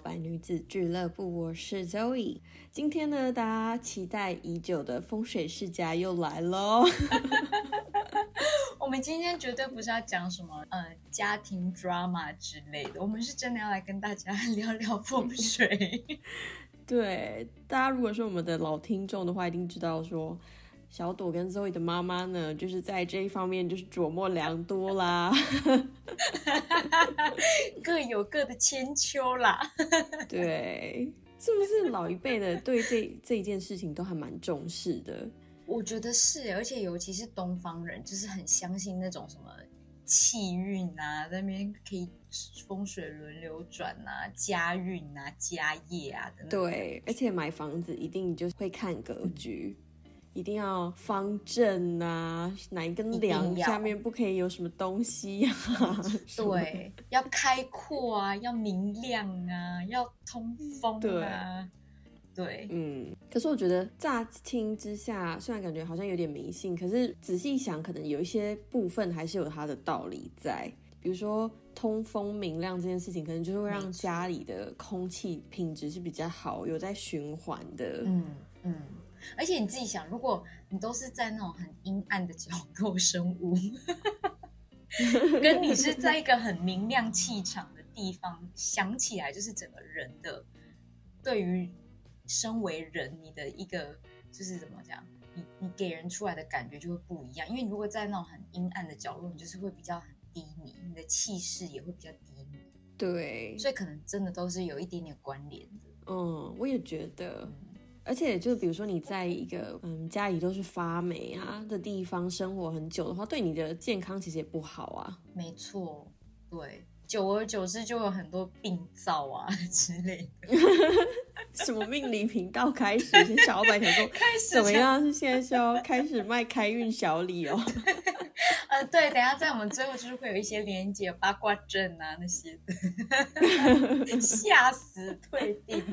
迎回到摇摆女子俱乐部，我是 Zoe。今天呢，大家期待已久的风水世家又来喽。我们今天绝对不是要讲什么呃家庭 drama 之类的，我们是真的要来跟大家聊聊风水。对，大家如果是我们的老听众的话，一定知道说小朵跟 Zoe 的妈妈呢，就是在这一方面就是琢磨良多啦。各有各的千秋啦。对，是不是老一辈的对这这一件事情都还蛮重视的？我觉得是，而且尤其是东方人，就是很相信那种什么气运啊，那边可以风水轮流转啊，家运啊，家业啊的。对，而且买房子一定就会看格局，一定要方正啊，哪一根梁下面不可以有什么东西啊？对，要开阔啊，要明亮啊，要通风啊。对，嗯，可是我觉得乍听之下，虽然感觉好像有点迷信，可是仔细想，可能有一些部分还是有它的道理在。比如说通风明亮这件事情，可能就是会让家里的空气品质是比较好，有在循环的。嗯嗯，而且你自己想，如果你都是在那种很阴暗的角落生物，跟你是在一个很明亮气场的地方，想起来就是整个人的对于。身为人，你的一个就是怎么讲，你你给人出来的感觉就会不一样。因为你如果在那种很阴暗的角落，你就是会比较很低迷，你的气势也会比较低迷。对，所以可能真的都是有一点点关联的。嗯，我也觉得。而且就比如说你在一个嗯家里都是发霉啊的地方生活很久的话，对你的健康其实也不好啊。没错，对。久而久之，就有很多病灶啊 之类的。什么命理频道开始？小老板想说，怎么样？是现在是要开始卖开运小礼哦？呃，对，等下在我们最后就是会有一些连接八卦阵啊那些的，吓死退订。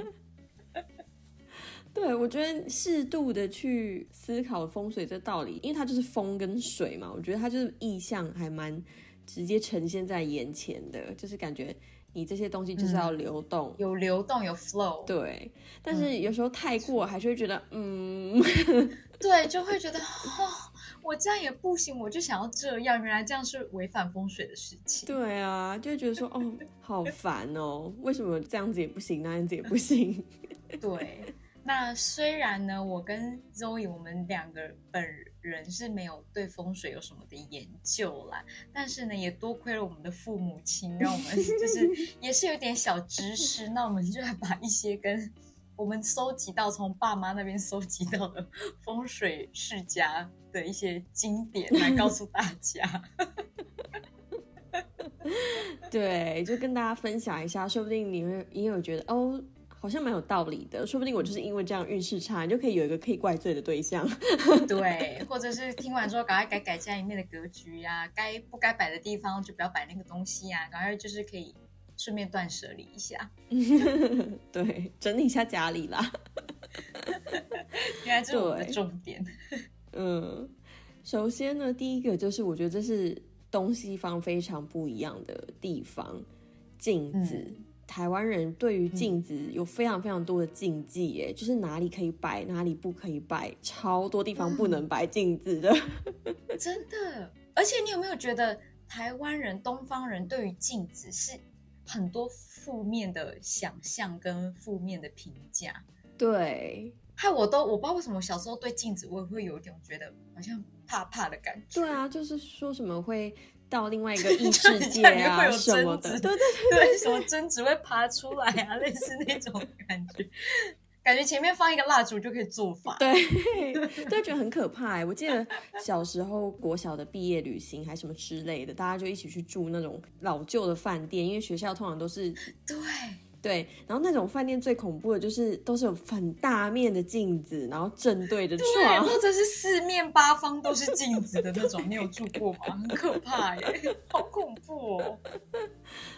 对，我觉得适度的去思考风水这道理，因为它就是风跟水嘛，我觉得它就是意象还蛮。直接呈现在眼前的，就是感觉你这些东西就是要流动，有流动有 flow。对，但是有时候太过，还是会觉得，嗯，对，就会觉得，哦，我这样也不行，我就想要这样，原来这样是违反风水的事情。对啊，就会觉得说，哦，好烦哦，为什么这样子也不行，那样子也不行？对。那虽然呢，我跟 Zoe 我们两个本人是没有对风水有什么的研究啦，但是呢，也多亏了我们的父母亲，让我们 就是也是有点小知识。那我们就来把一些跟我们搜集到从爸妈那边搜集到的风水世家的一些经典来告诉大家。对，就跟大家分享一下，说不定你会也有觉得哦。好像蛮有道理的，说不定我就是因为这样运势差，你就可以有一个可以怪罪的对象。对，或者是听完之后赶快改改家里面的格局呀，该不该摆的地方就不要摆那个东西呀，赶快就是可以顺便断舍离一下。对，整理一下家里啦。原来这是我的重点。嗯，首先呢，第一个就是我觉得这是东西方非常不一样的地方，镜子。台湾人对于镜子有非常非常多的禁忌，耶，就是哪里可以摆，哪里不可以摆，超多地方不能摆镜子的。真的，而且你有没有觉得台湾人、东方人对于镜子是很多负面的想象跟负面的评价？对，害我都我不知道为什么小时候对镜子我也会有一种觉得好像怕怕的感觉。对啊，就是说什么会。到另外一个 异世界啊什么的，对对 对，什么针只会爬出来啊，类似那种感觉，感觉前面放一个蜡烛就可以做法，对，就觉得很可怕。我记得小时候国小的毕业旅行还什么之类的，大家就一起去住那种老旧的饭店，因为学校通常都是对对，然后那种饭店最恐怖的就是都是有很大面的镜子，然后正对着对，床。或者是四面八方都是镜子的那种，你有住过吗？很可怕耶，好恐怖哦。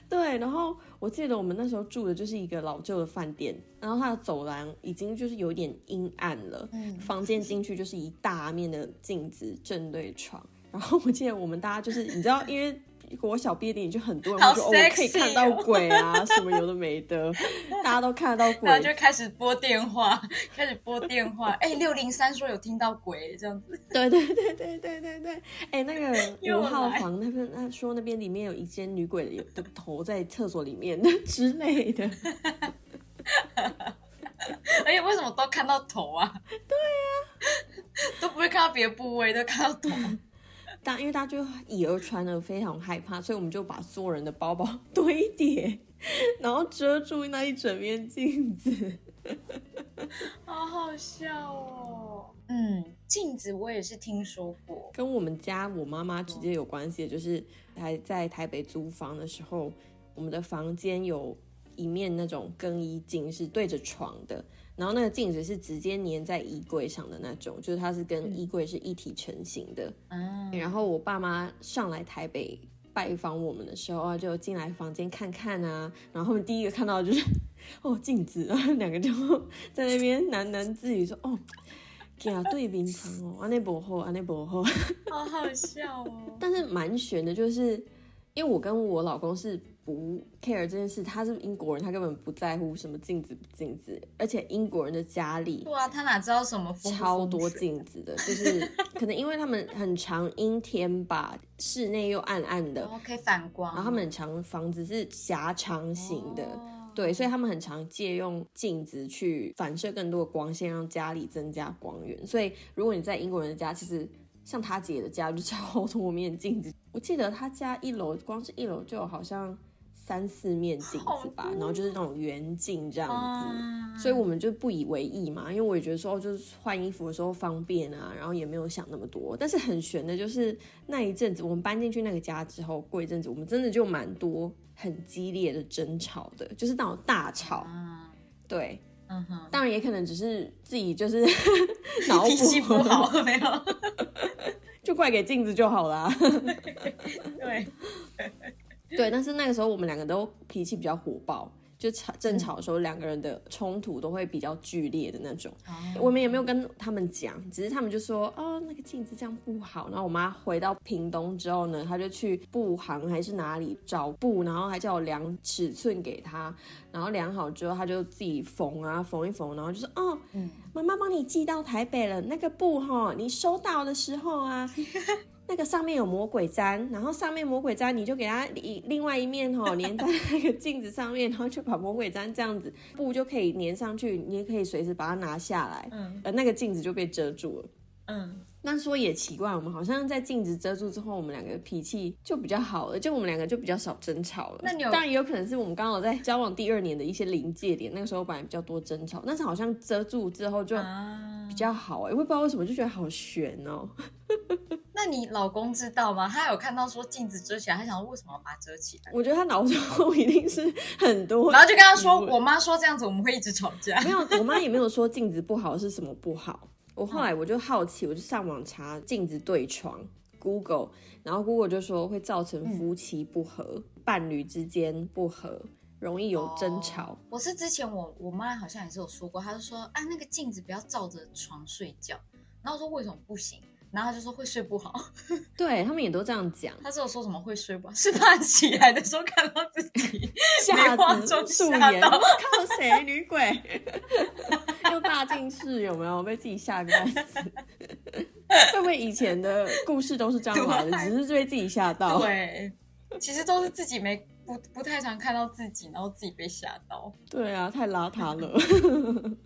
对，然后我记得我们那时候住的就是一个老旧的饭店，然后它的走廊已经就是有点阴暗了，嗯房间进去就是一大面的镜子正对床。然后我记得我们大家就是你知道，因为国小毕业典礼就很多人说哦，我可以看到哦鬼啊，什么有的没的，大家都看得到鬼然。后就开始拨电话，开始拨电话。哎，六零三说有听到鬼这样子，对对对对对对对，哎，那个又五号房那边，他说那边里面有一间女鬼的头在厕所里面之类的。而且为什么都看到头啊？对啊、都不会看到别的部位，都看到头。大因为大家就以讹传讹，非常害怕，所以我们就把所有人的包包 堆叠，然后遮住那一整面镜子。好好笑哦。嗯，镜子我也是听说过。跟我们家我妈妈直接有关系的，就是还在台北租房的时候，我们的房间有一面那种更衣镜是对着床的，然后那个镜子是直接粘在衣柜上的那种，就是它是跟衣柜是一体成型的。嗯，然后我爸妈上来台北拜访我们的时候啊，就进来房间看看啊，然后他们第一个看到就是哦镜子，然后两个就 在那边喃喃自语说哦。啊，对平常哦，安内不好，安内不好。好好笑哦。但是蛮悬的，就是因为我跟我老公是不 care 这件事，他是英国人，他根本不在乎什么镜子不镜子，而且英国人的家里对啊，他哪知道什么超多镜子的，就是可能因为他们很常阴天吧，室内又暗暗的，可以反光，然后他们很常房子是狭长型的。哦对，所以他们很常借用镜子去反射更多的光线，让家里增加光源。所以如果你在英国人的家，其实像他姐的家就超多面镜子。我记得他家一楼光是一楼就有好像三四面镜子吧然后就是那种圆镜这样子。啊所以我们就不以为意嘛，因为我也觉得说，哦就是换衣服的时候方便啊，然后也没有想那么多。但是很悬的就是那一阵子，我们搬进去那个家之后，过一阵子，我们真的就蛮多很激烈的争吵的，就是那种大吵。啊，对，嗯哼，当然也可能只是自己就是 脑脾气不，好没有？就怪给镜子就好啦。对，对，但是那个时候我们两个都脾气比较火爆，就吵争吵的时候，两个人的冲突都会比较剧烈的那种。我们也没有跟他们讲，只是他们就说哦，那个镜子这样不好。然后我妈回到屏东之后呢，她就去布行还是哪里找布，然后还叫我量尺寸给她，然后量好之后，她就自己缝啊缝一缝，然后就说哦，妈妈帮你寄到台北了，那个布哈，你收到的时候啊。那个上面有魔鬼粘，然后上面魔鬼粘你就给它一另外一面哈、粘在那个镜子上面，然后就把魔鬼粘这样子布就可以粘上去，你也可以随时把它拿下来，嗯呃，那个镜子就被遮住了。嗯，那说也奇怪，我们好像在镜子遮住之后，我们两个脾气就比较好了，就我们两个就比较少争吵了。那你有当然也有可能是我们刚好在交往第二年的一些临界点，那个时候本来比较多争吵，但是好像遮住之后就啊比，较好哎、我也不知道为什么就觉得好悬哦。那你老公知道吗？他有看到说镜子遮起来，他想说为什么要把它遮起来？我觉得他脑中 一定是很多，然后就跟他说，我妈说这样子我们会一直吵架。没有，我妈也没有说镜子不好是什么不好。我后来我就好奇，我就上网查镜子对床，Google，然后 Google 就说会造成夫妻不和、伴侣之间不和，容易有争吵。我是之前我我妈好像也是有说过，她就说，啊，那个镜子不要照着床睡觉。然后我说为什么不行？然后他就说会睡不好。对他们也都这样讲，他是有说什么会睡不好，是怕起来的时候看到自己 吓没化妆素颜，靠谁女鬼？又大近视有没有被自己吓个半死？会不会以前的故事都是这样来的，只是被自己吓到？对，其实都是自己没不不太常看到自己，然后自己被吓到。对啊，太邋遢了。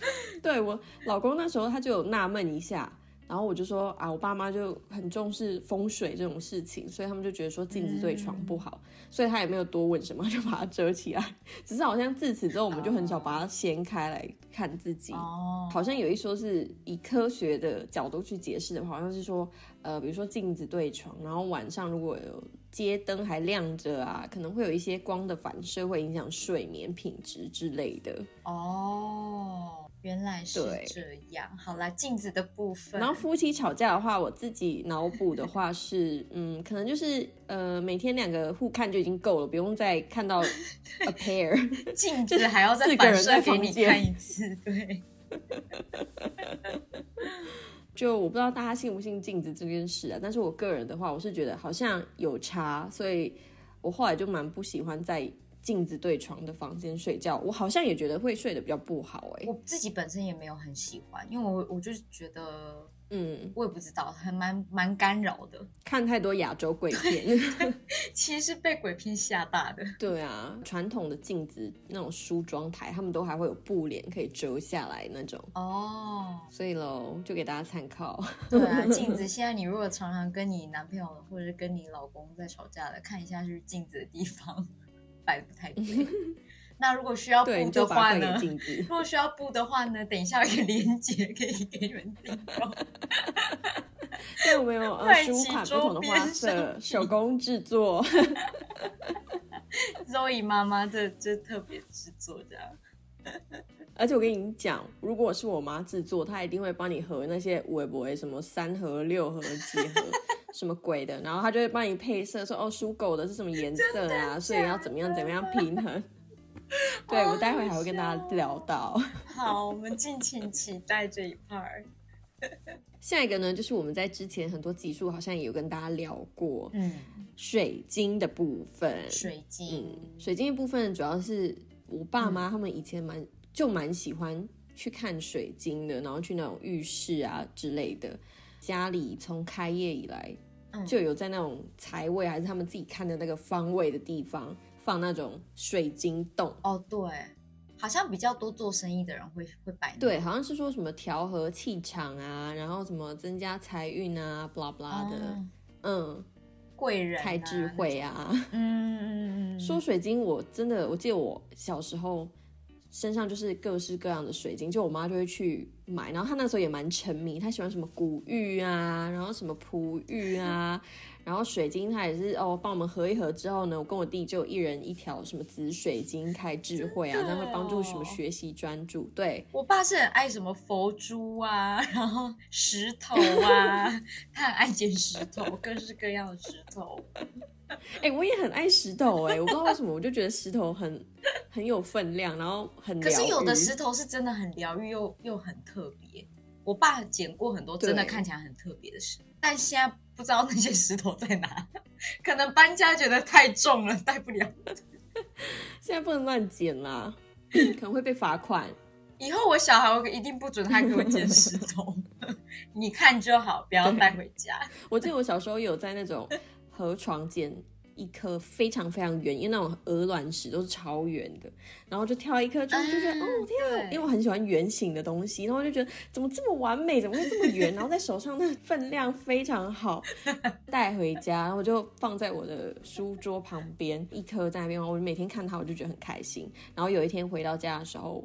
对我老公那时候他就有纳闷一下，然后我就说啊，我爸妈就很重视风水这种事情，所以他们就觉得说镜子对床不好，所以他也没有多问什么，就把它遮起来。只是好像自此之后，我们就很少把它掀开来看自己。哦，好像有一说是以科学的角度去解释的话，好像是说，呃，比如说镜子对床，然后晚上如果有街灯还亮着啊，可能会有一些光的反射，会影响睡眠品质之类的。哦，原来是对这样。好啦，镜子的部分，然后夫妻吵架的话，我自己脑补的话是，嗯，可能就是呃，每天两个互看就已经够了，不用再看到 a pair。镜 子还要再反射给你看一次，对。就我不知道大家信不信镜子这件事啊，但是我个人的话，我是觉得好像有差，所以我后来就蛮不喜欢在镜子对床的房间睡觉。我好像也觉得会睡得比较不好、欸，我自己本身也没有很喜欢，因为我我就是觉得，嗯，我也不知道，还蛮蛮干扰的。看太多亚洲鬼片。其实是被鬼片吓大的。对啊，传统的镜子那种梳妆台，他们都还会有布帘可以折下来那种，哦，所以喽，就给大家参考。对啊，镜子现在你如果常常跟你男朋友或者是跟你老公在吵架了，看一下是镜子的地方 摆的不太对。那如果需要布的话呢给？镜子。如果需要布的话呢，等一下有一个链接可以给你们订购。对，我们有十五骑款不同的花周边色，手工制作。Zoe 妈妈这这特别制作这样。而且我跟你讲，如果是我妈制作，她一定会帮你和那些微博什么三合、六合、几合 什么鬼的，然后她就会帮你配色，说哦属狗的是什么颜色啊，所以要怎么样怎么样平衡。对我待会还会跟大家聊到。好，我们敬请期待这一 part。下一个呢，就是我们在之前很多集数好像也有跟大家聊过嗯，水晶的部分。水晶嗯，水晶的部分主要是我爸妈他们以前蛮就蛮喜欢去看水晶的，然后去那种浴室啊之类的。家里从开业以来嗯就有在那种财位还是他们自己看的那个方位的地方放那种水晶洞。哦，对，好像比较多做生意的人会会摆对，好像是说什么调和气场啊，然后什么增加财运啊，blah blah 的，哦。嗯，贵人、啊、开智慧啊。嗯嗯嗯嗯，说水晶，我真的，我记得我小时候身上就是各式各样的水晶，就我妈就会去买，然后她那时候也蛮沉迷，她喜欢什么古玉啊，然后什么璞玉啊，然后水晶它也是哦，帮我们合一合之后呢，我跟我弟就一人一条什么紫水晶开智慧啊，真的这样会帮助什么哦学习专注，对。我爸是很爱什么佛珠啊，然后石头啊，他很爱捡石头，各式各样的石头。哎、我也很爱石头哎、我不知道为什么，我就觉得石头很很有分量，然后很可是有的石头是真的很疗愈，又又很特别。我爸捡过很多真的看起来很特别的石，但现在不知道那些石头在哪，可能搬家觉得太重了，带不了。现在不能乱捡啦，可能会被罚款。以后我小孩我一定不准他给我捡石头，你看就好，不要带回家。我记得我小时候有在那种河床捡一颗非常非常圆，因为那种鹅卵石都是超圆的，然后就挑一颗，就就觉得、啊哦天啊，因为我很喜欢圆形的东西，然后就觉得怎么这么完美，怎么会这么圆，然后在手上那分量非常好，带回家，然后我就放在我的书桌旁边，一颗在那边，我每天看它，我就觉得很开心。然后有一天回到家的时候，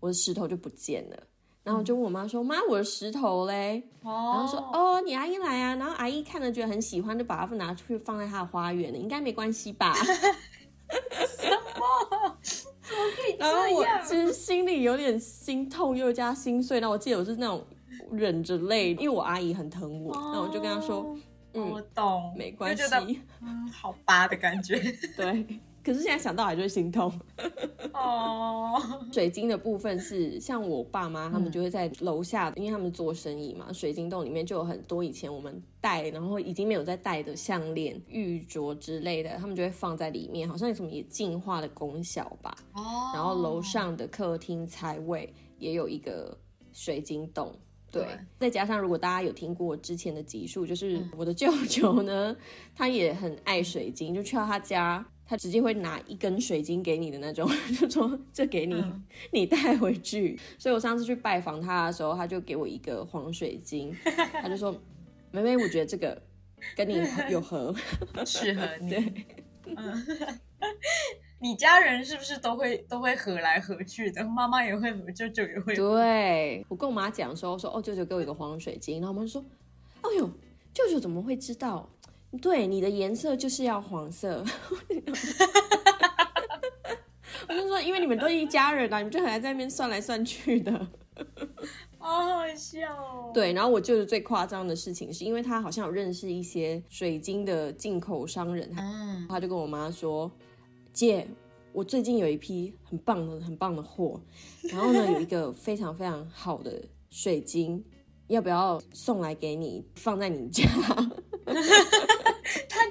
我的石头就不见了。然后我就问我妈说：“妈，我的石头嘞？”然然后说：“哦，你阿姨来啊。”然后阿姨看了觉得很喜欢，就把它拿出去放在她的花园了，应该没关系吧？然后我其实心里有点心痛又加心碎。然后我记得我是那种忍着泪，因为我阿姨很疼我，然后我就跟她说我懂，没关系嗯，好吧的感觉。对。可是现在想到还是会心痛。哦，水晶的部分是像我爸妈他们嗯就会在楼下，因为他们做生意嘛，水晶洞里面就有很多以前我们戴，然后已经没有在戴的项链、玉镯之类的，他们就会放在里面，好像有什么也净化的功效吧。哦，然后楼上的客厅财位也有一个水晶洞。对对，再加上如果大家有听过之前的集数，就是我的舅舅呢，他也很爱水晶，就去到他家，他直接会拿一根水晶给你的那种，就说这给你，嗯 你带回去。所以我上次去拜访他的时候，他就给我一个黄水晶，他就说：“妹妹，我觉得这个跟你有合。适合你。对嗯，你家人是不是都会都会合来合去的？妈妈也会合，舅舅也会。对我跟我妈讲的时候说，哦，舅舅给我一个黄水晶，然后我妈就说，哎呦，舅舅怎么会知道？对，你的颜色就是要黄色。我就说，因为你们都一家人啊，你们就很爱在那边算来算去的。好好笑哦。对，然后我舅舅最夸张的事情，是因为他好像有认识一些水晶的进口商人，他就跟我妈说：“姐，我最近有一批很棒的、很棒的货，然后呢，有一个非常非常好的水晶，要不要送来给你，放在你家？”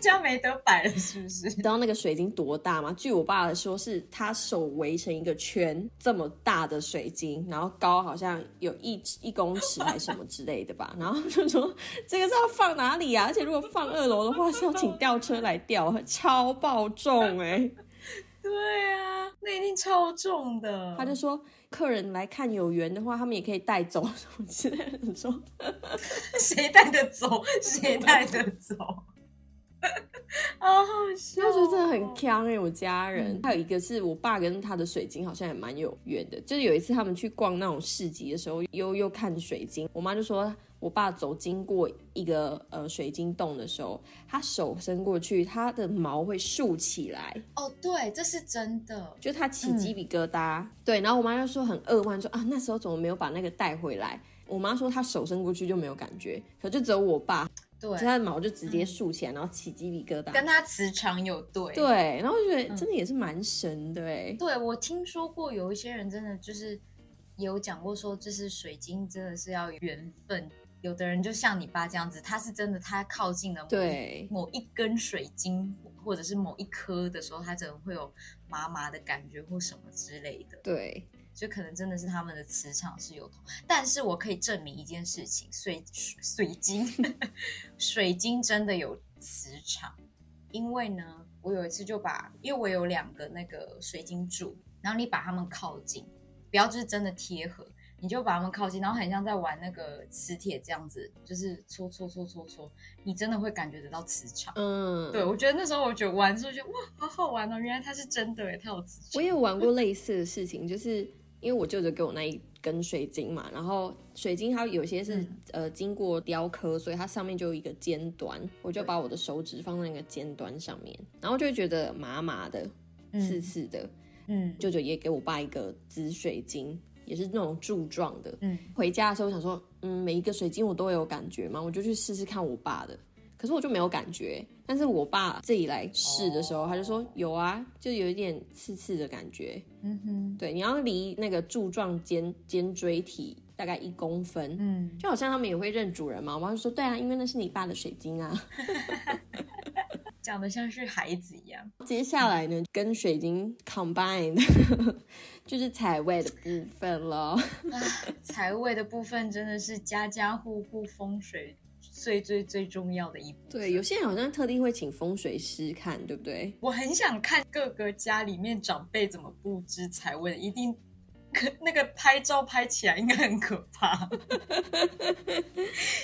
他家没得摆了，是不是你？知道那个水晶多大吗？据我爸说，是他手围成一个圈这么大的水晶，然后高好像有一一公尺还是什么之类的吧。然后就说这个是要放哪里啊？而且如果放二楼的话，是要请吊车来吊，超爆重哎、对啊，那一定超重的。他就说客人来看有缘的话，他们也可以带走什么之类的。说谁带得走，谁带得走。好好笑哦，那时候真的很强哎、我家人、还有一个是我爸跟他的水晶好像也蛮有缘的，就是有一次他们去逛那种市集的时候，又又看水晶，我妈就说我爸走经过一个呃水晶洞的时候，他手伸过去，他的毛会竖起来，哦，对，这是真的。就他起鸡皮疙瘩。对，然后我妈就说很扼腕说啊，那时候怎么没有把那个带回来？我妈说她手伸过去就没有感觉，可就只有我爸，对，他的毛就直接竖起来，然后起鸡皮疙瘩。跟他磁场有对。对，然后我觉得真的也是蛮神的哎、对，我听说过有一些人真的就是有讲过说，就是水晶真的是要缘分。有的人就像你爸这样子，他是真的，他靠近了某某一根水晶或者是某一颗的时候，他真的会有麻麻的感觉或什么之类的。对，就可能真的是他们的磁场是有同，但是我可以证明一件事情，水水水晶，水晶真的有磁场，因为呢，我有一次就把，因为我有两个那个水晶柱，然后你把它们靠近，不要就是真的贴合，你就把它们靠近，然后很像在玩那个磁铁这样子，就是搓搓搓搓搓，你真的会感觉得到磁场。嗯，对，我觉得那时候我觉得玩的时候觉得哇，好好玩哦！原来它是真的耶，它有磁场。我也有玩过类似的事情，就是因为我舅舅给我那一根水晶嘛，然后水晶它有些是、嗯呃经过雕刻，所以它上面就有一个尖端，我就把我的手指放在那个尖端上面，然后就会觉得麻麻的、刺刺的。嗯舅舅也给我爸一个紫水晶，也是那种柱状的。嗯，回家的时候我想说，嗯，每一个水晶我都有感觉嘛，我就去试试看我爸的，可是我就没有感觉。但是我爸自己来试的时候，哦他就说有啊，就有一点刺刺的感觉。嗯哼，对，你要离那个柱状尖尖锥体大概一公分，嗯。就好像他们也会认主人嘛。我妈就说，对啊，因为那是你爸的水晶啊。讲的像是孩子一样。接下来呢，跟水晶 combine 就是财位的部分了。财位的部分真的是家家户户风水最最最重要的一部分。对，有些人好像特地会请风水师看，对不对？我很想看各个家里面长辈怎么布置财位，一定可那个拍照拍起来应该很可怕。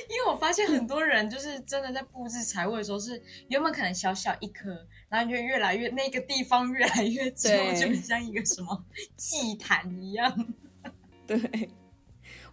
因为我发现很多人就是真的在布置财位的时候，是原本可能小小一颗，然后就越来越那个地方越来越重，对就很像一个什么祭坛一样。对，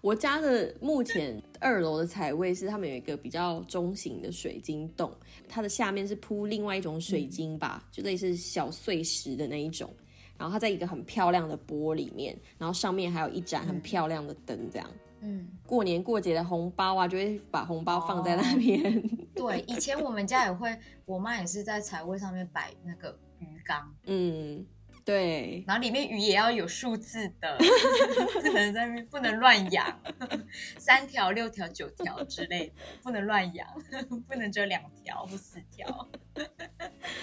我家的目前二楼的彩位是他们有一个比较中型的水晶洞，它的下面是铺另外一种水晶吧，就类似小碎石的那一种。然后它在一个很漂亮的玻里面，然后上面还有一盏很漂亮的灯，这样。嗯，过年过节的红包啊，就会把红包放在那边。对，以前我们家也会，我妈也是在财位上面摆那个鱼缸，嗯，对，然后里面鱼也要有数字的，不能在那边不能乱养，三条、六条、九条之类的，不能乱养，不能只有两条或四条，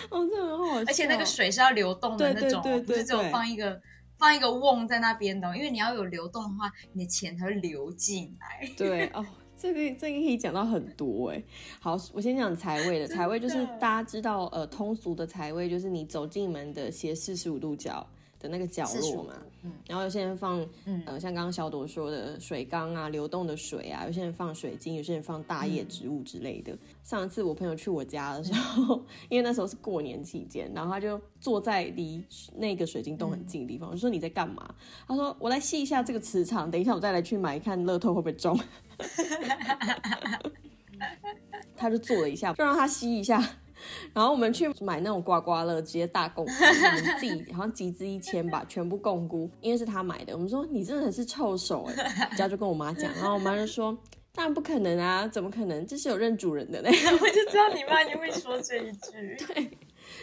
哦，这很好笑。而且那个水是要流动的那种哦，对对对不是只有放一个放一个瓮在那边的哦，因为你要有流动的话，你的钱才会流进来。对哦，这个这个可以讲到很多哎。好，我先讲财位的，财位就是大家知道，呃，通俗的财位就是你走进门的斜四十五度角的那个角落嘛。嗯然后有些人放，嗯呃，像刚刚小朵说的水缸啊，流动的水啊，有些人放水晶，有些人放大叶植物之类的。上一次我朋友去我家的时候，因为那时候是过年期间，然后他就坐在离那个水晶洞很近的地方，我就说你在干嘛？他说我来吸一下这个磁场，等一下我再来去买看乐透会不会中。他就坐了一下，就让他吸一下。然后我们去买那种刮刮乐，直接大共估，我们自己 好像集资一千吧，全部共估，因为是他买的。我们说你真的是臭手哎，家就跟我妈讲，然后我妈就说当然不可能啊，怎么可能？这是有认主人的嘞。我就知道你妈你会说这一句。对，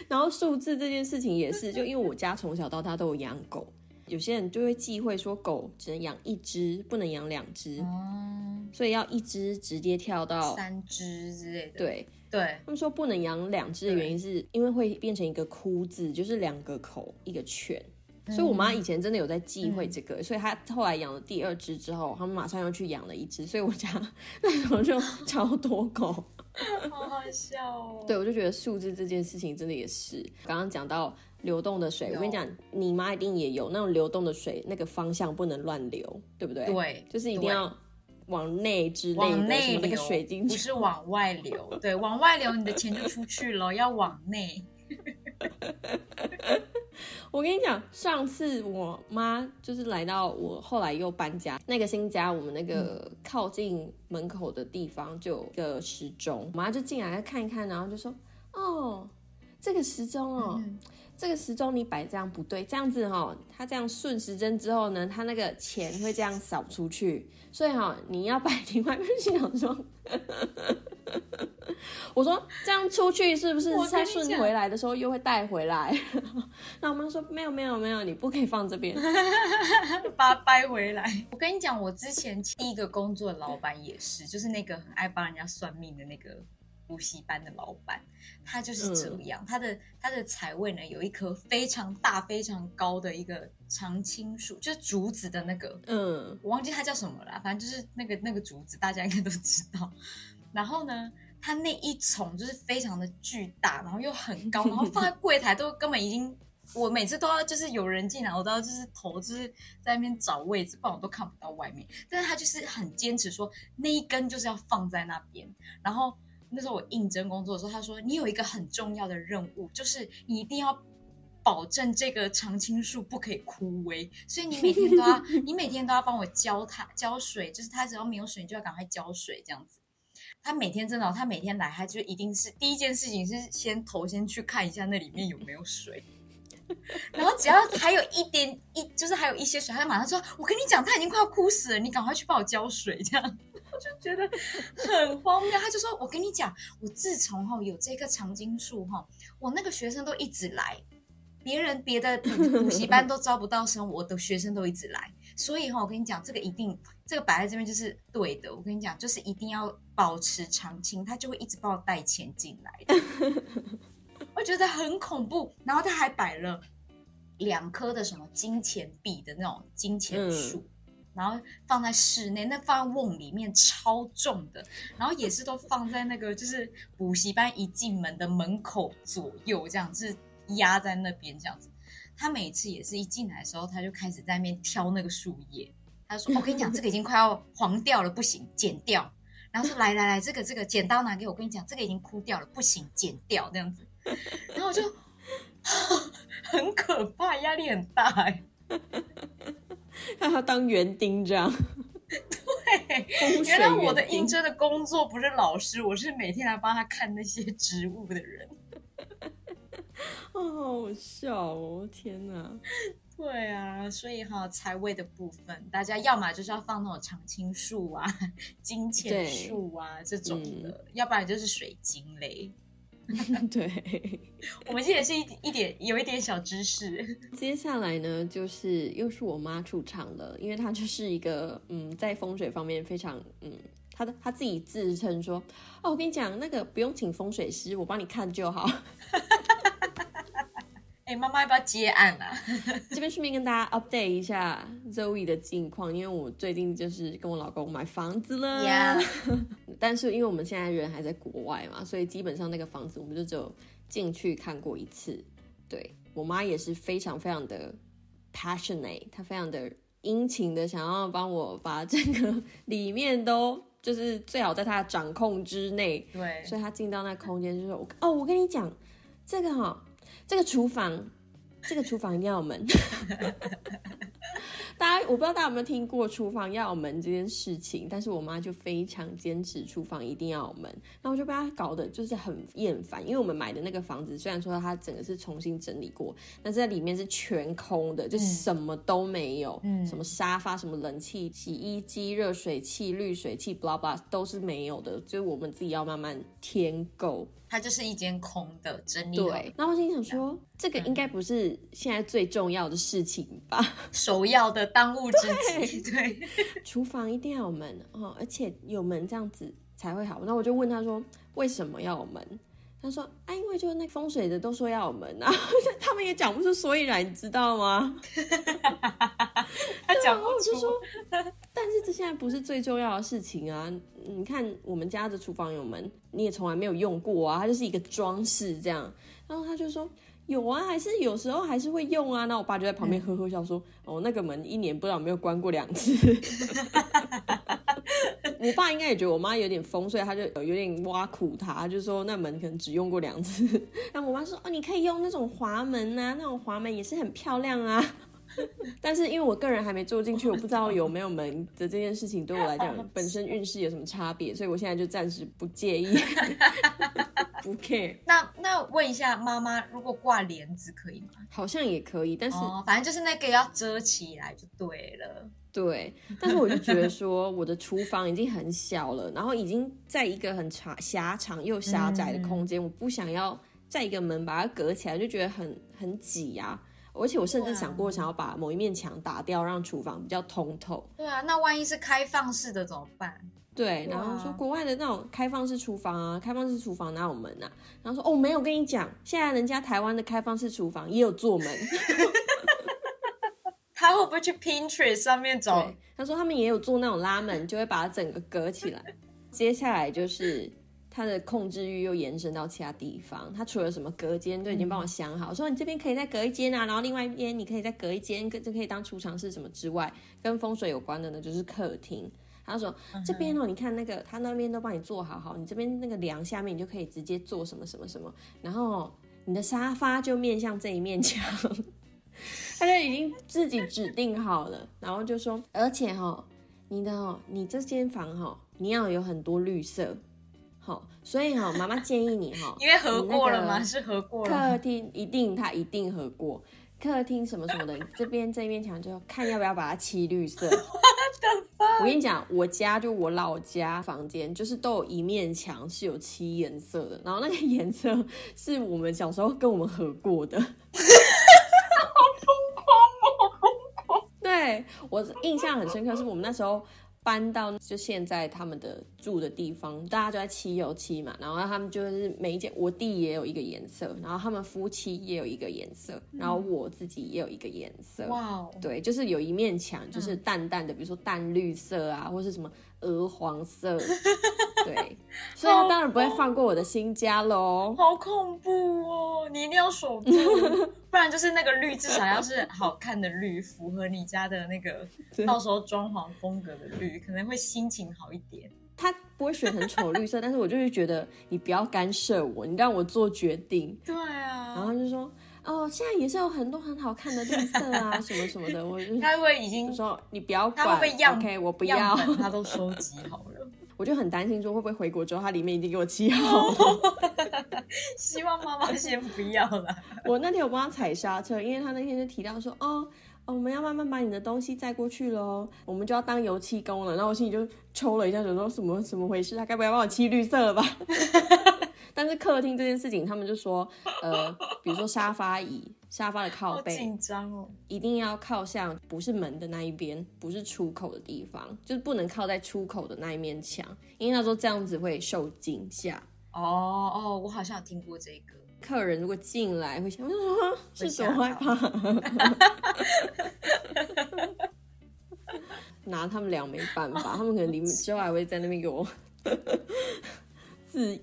然后数字这件事情也是，就因为我家从小到大都有养狗，有些人就会忌讳说狗只能养一只，不能养两只，哦，所以要一只直接跳到三只之类的。对。对，他们说不能养两只的原因是因为会变成一个哭字，就是两个口一个犬。所以我妈以前真的有在忌讳这个，所以她后来养了第二只之后，他们马上又去养了一只，所以我家 那时候就超多狗，好好笑哦。对，我就觉得数字这件事情真的也是。刚刚讲到流动的水，我跟你讲，你妈一定也有那种流动的水，那个方向不能乱流，对不对？对，就是一定要。往内之类的，往内流，水晶不是往外流。对，往外流，你的钱就出去了。要往内。我跟你讲，上次我妈就是来到我后来又搬家那个新家，我们那个靠近门口的地方就有个时钟，我妈就进来看一看，然后就说：“哦，这个时钟哦。”这个时钟你摆这样不对，这样子哈，它这样顺时针之后呢，它那个钱会这样扫出去，所以哈，你要摆另外一边。心想说，我说这样出去是不是再顺回来的时候又会带回来？那我妈说没有没有没有，你不可以放这边，把它掰回来。我跟你讲，我之前第一个工作的老板也是，就是那个很爱帮人家算命的那个。补习班的老板，他就是这样。他的他的财位呢，有一棵非常大、非常高的一个常青树，就是竹子的那个。嗯，我忘记它叫什么了，反正就是那个那个竹子，大家应该都知道。然后呢，它那一丛就是非常的巨大，然后又很高，然后放在柜台都根本已经，我每次都要就是有人进来，我都要就是头就是在那边找位置，不然我都看不到外面。但是他就是很坚持说那一根就是要放在那边，然后。那时候我应征工作的时候，他说你有一个很重要的任务，就是你一定要保证这个常青树不可以枯萎，所以你每天都要，你每天都要帮我浇它浇水，就是它只要没有水，你就要赶快浇水这样子。他每天真的，他每天来，他就一定是第一件事情是先头先去看一下那里面有没有水，然后只要还有一点一，就是还有一些水，他就马上说：“我跟你讲，他已经快要枯死了，你赶快去帮我浇水。”这样我。就觉得很荒谬，他就说：“我跟你讲，我自从哈有这棵长青树哈，我那个学生都一直来，别人别的补习班都招不到生，我的学生都一直来，所以哈，我跟你讲，这个一定这个摆在这边就是对的。我跟你讲，就是一定要保持长青，他就会一直帮我带钱进来。我觉得很恐怖，然后他还摆了两棵的什么金钱币的那种金钱树。”然后放在室内，那放在瓮里面超重的，然后也是都放在那个就是补习班一进门的门口左右，这样是压在那边这样子。他每次也是一进来的时候，他就开始在那边挑那个树叶。他说：“我跟你讲，这个已经快要黄掉了，不行，剪掉。”然后说：“来来来，这个这个剪刀拿给我，跟你讲，这个已经枯掉了，不行，剪掉这样子。”然后我就 很可怕，压力很大哎。让他当园丁这样，对，原来我的应征的工作不是老师，我是每天来帮他看那些植物的人。好笑哦！天哪，对啊，所以哈，财位的部分，大家要么就是要放那种常青树啊、金钱树啊这种的，要不然就是水晶类。对，我们这也是一一点有一点小知识。接下来呢，就是又是我妈出场了，因为她就是一个嗯，在风水方面非常嗯，她的她自己自称说，哦，我跟你讲，那个不用请风水师，我帮你看就好。妈妈要不要接案啊？这边顺便跟大家 update 一下 Zoe 的近况，因为我最近就是跟我老公买房子了。但是因为我们现在人还在国外嘛，所以基本上那个房子我们就只有进去看过一次。对我妈也是非常非常的 passionate，她非常的殷勤的想要帮我把整个里面都就是最好在她的掌控之内。对，所以她进到那空间就说：“哦，我跟你讲这个哈。”这个厨房，这个厨房一定要有门。大家我不知道大家有没有听过厨房要有门这件事情，但是我妈就非常坚持厨房一定要有门，然后我就被她搞得就是很厌烦，因为我们买的那个房子虽然说它整个是重新整理过，但是在里面是全空的，就什么都没有，嗯什么沙发、什么冷气、洗衣机、热水器、滤水器，blah blah 都是没有的，就是我们自己要慢慢添购。它就是一间空的整理好对，然后我心想说，这个应该不是现在最重要的事情吧？首要的当务之急。对，厨房一定要有门哦，而且有门这样子才会好。那我就问他说，为什么要有门？他说啊，因为就是那风水的都说要有门啊，他们也讲不出所以然，你知道吗？他讲不出说，但是这现在不是最重要的事情啊！你看我们家的厨房有门，你也从来没有用过啊，它就是一个装饰这样。然后他就说有啊，还是有时候还是会用啊。那我爸就在旁边呵呵笑说，哦，那个门一年不知道有没有关过两次。我爸应该也觉得我妈有点疯，所以他就有点挖苦她，就说那门可能只用过两次。然后我妈说，哦，你可以用那种滑门啊，那种滑门也是很漂亮啊。但是因为我个人还没住进去，我不知道有没有门的这件事情对我来讲 本身运势有什么差别，所以我现在就暂时不介意，不 care，那那问一下妈妈，如果挂帘子可以吗？好像也可以，但是、哦，反正就是那个要遮起来就对了。对，但是我就觉得说我的厨房已经很小了，然后已经在一个很长狭长又狭窄的空间，我不想要在一个门把它隔起来，就觉得很很挤呀、而且我甚至想过想要把某一面墙打掉，让厨房比较通透。对啊，那万一是开放式的怎么办？对，然后说国外的那种开放式厨房啊，开放式厨房哪有门啊？然后说哦，没有，我跟你讲，现在人家台湾的开放式厨房也有做门。他会不会去 Pinterest 上面找？，他说他们也有做那种拉门，就会把它整个隔起来。接下来就是它的控制欲又延伸到其他地方，他除了什么隔间都已经帮我想好，说你这边可以再隔一间啊，然后另外一边你可以再隔一间，跟就可以当储藏室什么之外，跟风水有关的呢就是客厅。他说：“这边哦，你看那个，他那边都帮你做好好，你这边那个梁下面你就可以直接做什么什么什么，然后你的沙发就面向这一面墙。”他就已经自己指定好了，然后就说，而且哈、你的哦，你这间房哈、你要有很多绿色，好、所以哈、妈妈建议你哈、因为合过了吗？是合过了。客厅一定，它一定合过。客厅什么什么的，你这边这一面墙就看要不要把它漆绿色。我跟你讲，我家就我老家房间，就是都有一面墙是有漆颜色的，然后那个颜色是我们小时候跟我们合过的。好疯狂哦！疯狂对我印象很深刻，是我们那时候搬到就现在他们的住的地方，大家就在漆油漆嘛，然后他们就是每一间，我弟也有一个颜色，然后他们夫妻也有一个颜色，然后我自己也有一个颜色。哇哦，对，就是有一面墙，就是淡淡的，比如说淡绿色啊，或是什么鹅黄色，对，所以他当然不会放过我的新家喽。好恐怖哦！你一定要守住，不然就是那个绿至少要是好看的绿，符合你家的那个到时候装潢风格的绿，可能会心情好一点。他不会选很丑绿色，但是我就是觉得你不要干涉我，你让我做决定。对啊，然后就说哦，现在也是有很多很好看的绿色啊，什么什么的，我就他会已经说你不要他管会不会样，OK，我不要他都收集好了？我就很担心说会不会回国之后它里面已经给我漆好了。希望妈妈先不要了。我那天有帮他踩刹车，因为他那天就提到说，哦，哦我们要慢慢把你的东西载过去喽，我们就要当油漆工了。然后我心里就抽了一下，想说什么怎么回事？他该不会要帮我漆绿色了吧？但是客厅这件事情，他们就说，呃，比如说沙发椅、沙发的靠背，好紧张哦。一定要靠向不是门的那一边，不是出口的地方，就是不能靠在出口的那一面墙，因为他说这样子会受惊吓。哦哦，我好像有听过这个。客人如果进来会想，是吓多害怕，拿他们俩没办法，他们可能里之外还会在那边给我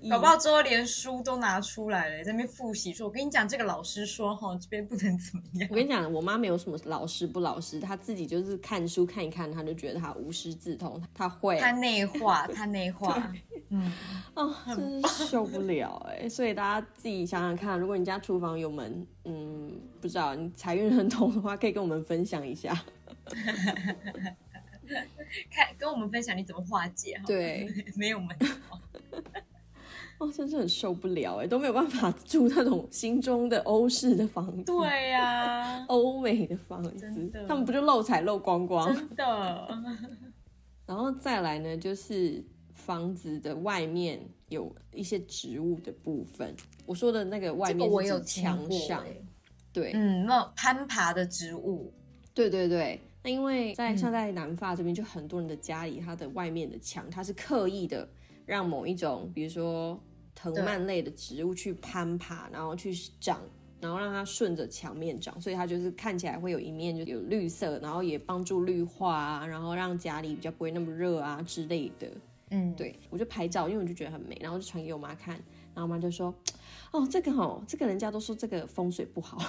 搞不好之后连书都拿出来了，在那边复习说：“我跟你讲，这个老师说哈，这边不能怎么样。我跟你讲，我妈没有什么老师不老师，她自己就是看书看一看，她就觉得她无师自通，她会”她内化，她内化。嗯，哦，真是受不了哎、所以大家自己想想看，如果你家厨房有门，嗯，不知道你财运很通的话，可以跟我们分享一下。看跟我们分享你怎么化解哈。对，没有门道。哦，真是很受不了哎，都没有办法住那种心中的欧式的房子，对呀、欧美的房子，他们不就漏财漏光光？真的。然后再来呢，就是房子的外面有一些植物的部分。我说的那个外面是指墙上，对，嗯，那攀爬的植物，对对对。那因为在像在南法这边，就很多人的家里，它的外面的墙，它是刻意的让某一种，比如说藤蔓类的植物去攀爬，然后去长，然后让它顺着墙面长，所以它就是看起来会有一面就有绿色，然后也帮助绿化啊，然后让家里比较不会那么热啊之类的。嗯，对我就拍照，因为我就觉得很美，然后就传给我妈看，然后我妈就说：“ 哦，这个哦，这个人家都说这个风水不好。”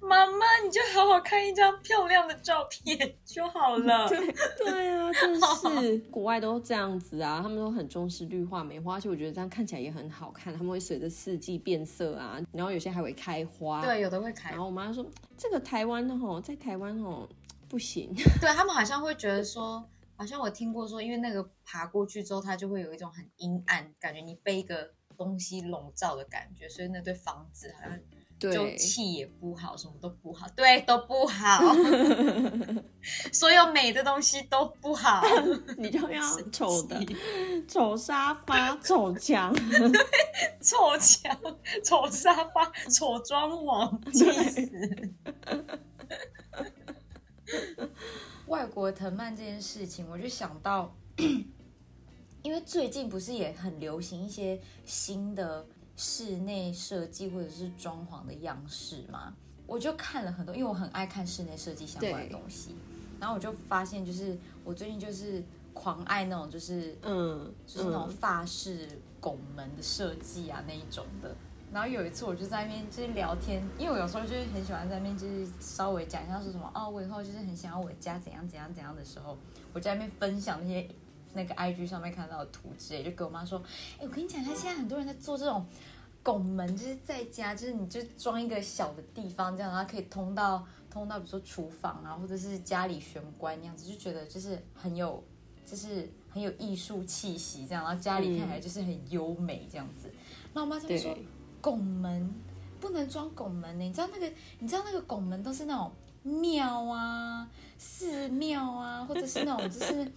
妈妈，你就好好看一张漂亮的照片就好了。对啊，真是 国外都这样子啊，他们都很重视绿化梅花，而且我觉得这样看起来也很好看。他们会随着四季变色啊，然后有些还会开花。对，有的会开然。后我妈说：“这个台湾的吼，在台湾吼不行。对他们好像会觉得说，好像我听过说，因为那个爬过去之后，它就会有一种很阴暗，感觉你被一个东西笼罩的感觉，所以那对房子好像”就对，气也不好，什么都不好，对，都不好，所有美的东西都不好。你就要丑的丑沙发、丑墙，对，丑墙、丑沙发、丑装潢，气死！外国藤蔓这件事情，我就想到，因为最近不是也很流行一些新的室内设计或者是装潢的样式嘛，我就看了很多，因为我很爱看室内设计相关的东西，然后我就发现，就是我最近就是狂爱那种，就是嗯，就是那种嗯法式拱门的设计啊那一种的。然后有一次我就在那边就是聊天，因为我有时候就是很喜欢在那边就是稍微讲一下说什么哦，我以后就是很想要我的家怎样怎样怎样的时候，我在那边分享那些那个 IG 上面看到的图之类，就跟我妈说，哎，我跟你讲他，现在很多人在做这种拱门，就是在家，就是你就装一个小的地方，这样然后可以通到通到比如说厨房啊，或者是家里玄关那样子，就觉得就是很有就是很有艺术气息，这样，然后家里看起来就是很优美这样子。那我妈就说，拱门不能装拱门呢，你知道那个你知道那个拱门都是那种庙啊、寺庙啊，或者是那种就是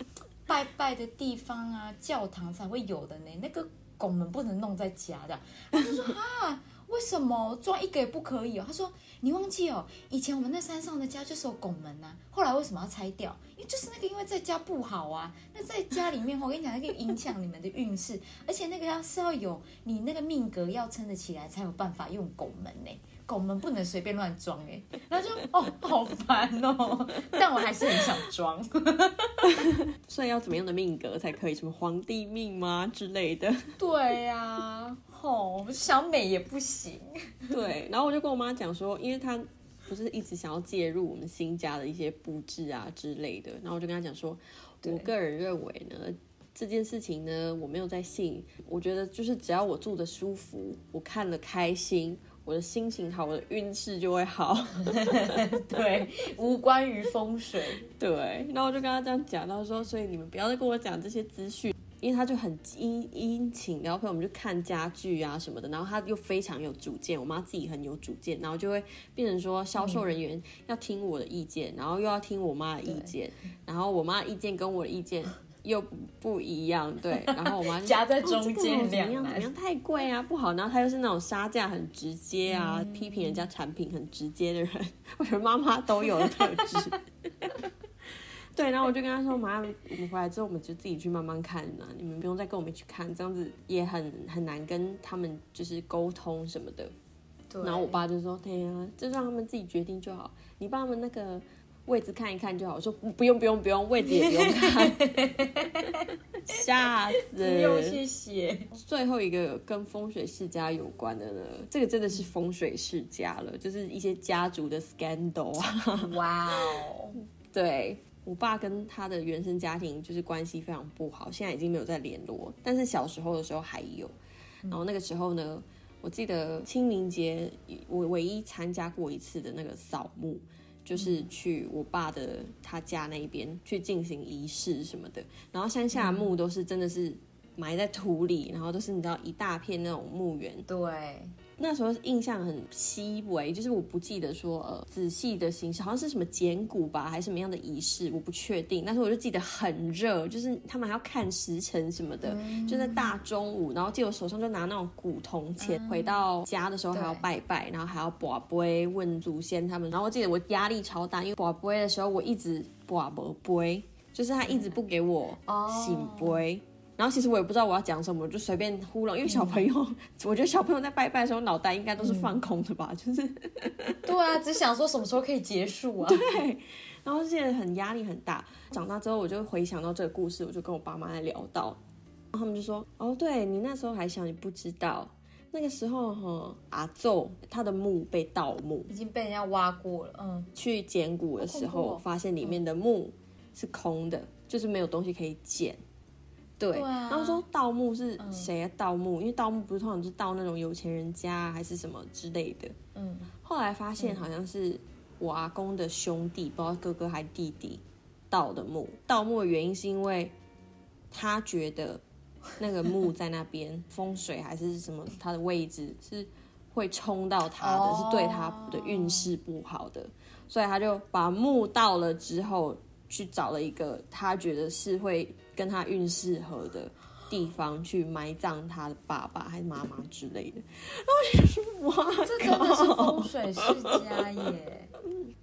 拜拜的地方啊、教堂才会有的呢。那个拱门不能弄在家的。他就说啊，为什么装一个也不可以？他说你忘记哦，以前我们那山上的家就是有拱门呐、后来为什么要拆掉？因为就是那个因为在家不好啊，那在家里面，我跟你讲，那个影响你们的运势，而且那个要是要有你那个命格要撑得起来，才有办法用拱门呢。拱门不能随便乱装哎，然后就哦好烦哦，但我还是很想装。所以要怎么样的命格才可以？什么皇帝命吗之类的？对呀、吼，想美也不行。对，然后我就跟我妈讲说，因为她不是一直想要介入我们新家的一些布置啊之类的，然后我就跟她讲说，我个人认为呢，这件事情呢，我没有在信，我觉得就是只要我住的舒服，我看了开心。我的心情好，我的运势就会好。对，无关于风水。对，然后我就跟他这样讲，他说，所以你们不要再跟我讲这些资讯，因为他就很殷殷勤，然后陪我们去看家具啊什么的，然后他又非常有主见，我妈自己很有主见，然后就会变成说销售人员要听我的意见，然后又要听我妈的意见，然后我妈的意见跟我的意见。又不一样，对，然后我妈就 夹在中哦这个间怎么样怎么样太贵啊，不好。然后她又是那种杀价很直接啊，批评人家产品很直接的人，我觉得妈妈都有的特质。对，然后我就跟他说，妈，我们回来之后我们就自己去慢慢看啊，你们不用再跟我们一起看，这样子也很很难跟他们就是沟通什么的。对然后我爸就说：“对呀、就让他们自己决定就好，你帮他们那个位置看一看就好。”我说：“不用不用不用，位置也不用看。”吓死！不用谢谢。最后一个跟风水世家有关的呢，这个真的是风水世家了，就是一些家族的 scandal 啊。哇哦，对我爸跟他的原生家庭就是关系非常不好，现在已经没有再联络，但是小时候的时候还有。然后那个时候呢，我记得清明节我唯一参加过一次的那个扫墓，就是去我爸的他家那边去进行仪式什么的。然后山下的墓都是真的是埋在土里，然后都是你知道一大片那种墓园。对，那时候印象很稀微，就是我不记得说呃仔细的形式，好像是什么剪骨吧，还是什么样的仪式，我不确定。但是我就记得很热，就是他们还要看时辰什么的，就在大中午，然后记得我手上就拿那种古铜钱，回到家的时候还要拜拜，然后还要卜杯问祖先他们。然后我记得我压力超大，因为卜杯的时候我一直卜不杯，就是他一直不给我哦醒杯。然后其实我也不知道我要讲什么，就随便糊弄。因为小朋友，我觉得小朋友在拜拜的时候脑袋应该都是放空的吧，就是对啊，只想说什么时候可以结束啊？对。然后现在很压力很大。长大之后，我就回想到这个故事，我就跟我爸妈在聊到，然后他们就说：“哦，对你那时候还小，你不知道，那个时候哈阿奏他的墓被盗墓，已经被人家挖过了，嗯，去捡骨的时候，发现里面的墓是空的，就是没有东西可以捡。对，对啊然后说盗墓是谁啊盗墓？因为盗墓不是通常是盗那种有钱人家啊还是什么之类的。嗯，后来发现好像是我阿公的兄弟，不知道哥哥还弟弟盗的墓。盗墓的原因是因为他觉得那个墓在那边风水还是什么，他的位置是会冲到他的，哦是对他的运势不好的，所以他就把墓盗了之后，去找了一个他觉得是会跟他运势合的。地方去埋葬他的爸爸还是妈妈之类的，然后我就说哇，这真的是风水世家耶。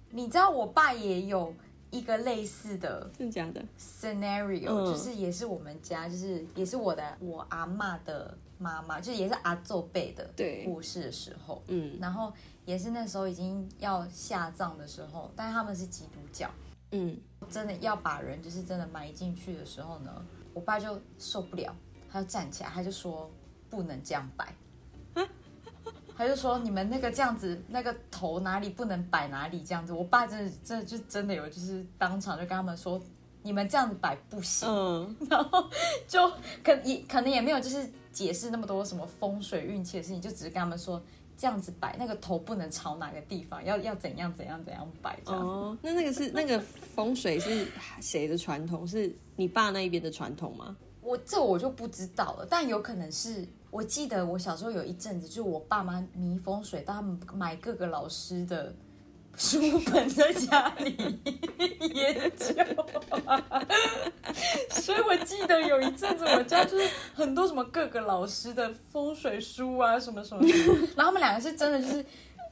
你知道我爸也有一个类似的真的假的？scenario，、嗯。就是也是我们家，就是也是我的我阿嬷的妈妈，就是也是阿祖辈的对。过世的时候，嗯。然后也是那时候已经要下葬的时候，但是他们是基督教，嗯，真的要把人就是真的埋进去的时候呢，我爸就受不了，他就站起来，他就说不能这样摆。他就说：“你们那个这样子，那个头哪里不能摆哪里这样子。”我爸真的，真的就真的有，就是当场就跟他们说：“你们这样子摆不行。嗯，然后就可也可能也没有就是解释那么多什么风水运气的事情，就只是跟他们说这样子摆，那个头不能朝哪个地方，要要怎样怎样怎样摆这样。哦，那那个是那个风水是谁的传统？是你爸那一边的传统吗？我这我就不知道了，但有可能是我记得我小时候有一阵子，就是我爸妈迷风水，到他们买各个老师的书本在家里 研究，所以我记得有一阵子我家就是很多什么各个老师的风水书啊，什么什么什么，然后他们两个是真的就是。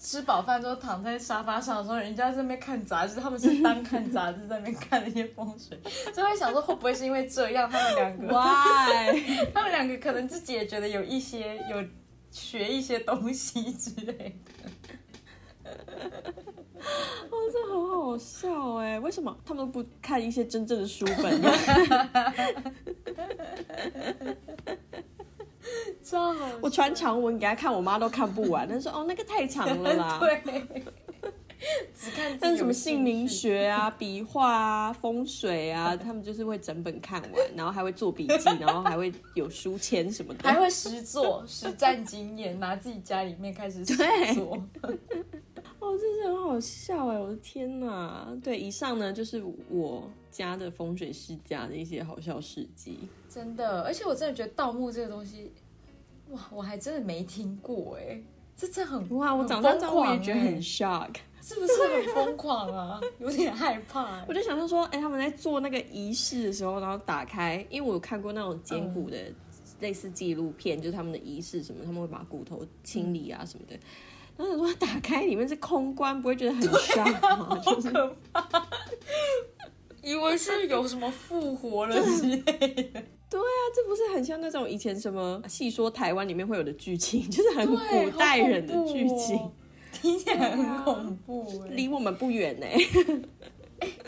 吃饱饭之后躺在沙发上的时候，人家在那边看杂志，他们是单看杂志在那边看那些风水，所以我想说会不会是因为这样，他们两个 Why？他们两个可能自己也觉得有一些有学一些东西之类的。哦，这很好笑哎！为什么他们不看一些真正的书本呢？超好我传长文给他看，我妈都看不完。她说：“哦，那个太长了啦。”对，只看但是什么姓名学啊、笔画啊、风水啊，他们就是会整本看完，然后还会做笔记，然后还会有书签什么的。还会实做、实战经验，拿自己家里面开始做。哦，真是很好笑哎！我的天哪！对，以上呢就是我家的风水世家的一些好笑事迹。真的，而且我真的觉得盗墓这个东西，哇，我还真的没听过哎，这真的很哇，我很长大之后我也觉得很 shock。是不是很疯狂啊？有点害怕欸。我就想到说，哎、他们在做那个仪式的时候，然后打开，因为我有看过那种捡骨的类似纪录片，就是他们的仪式什么，他们会把骨头清理啊什么的。然后想说打开里面是空棺，不会觉得很 shock 吗？就是可怕，以为是有什么复活了之类的。对啊，这不是很像那种以前什么戏说台湾里面会有的剧情，就是很古代人的剧情，哦听起来很恐怖欸。离我们不远呢、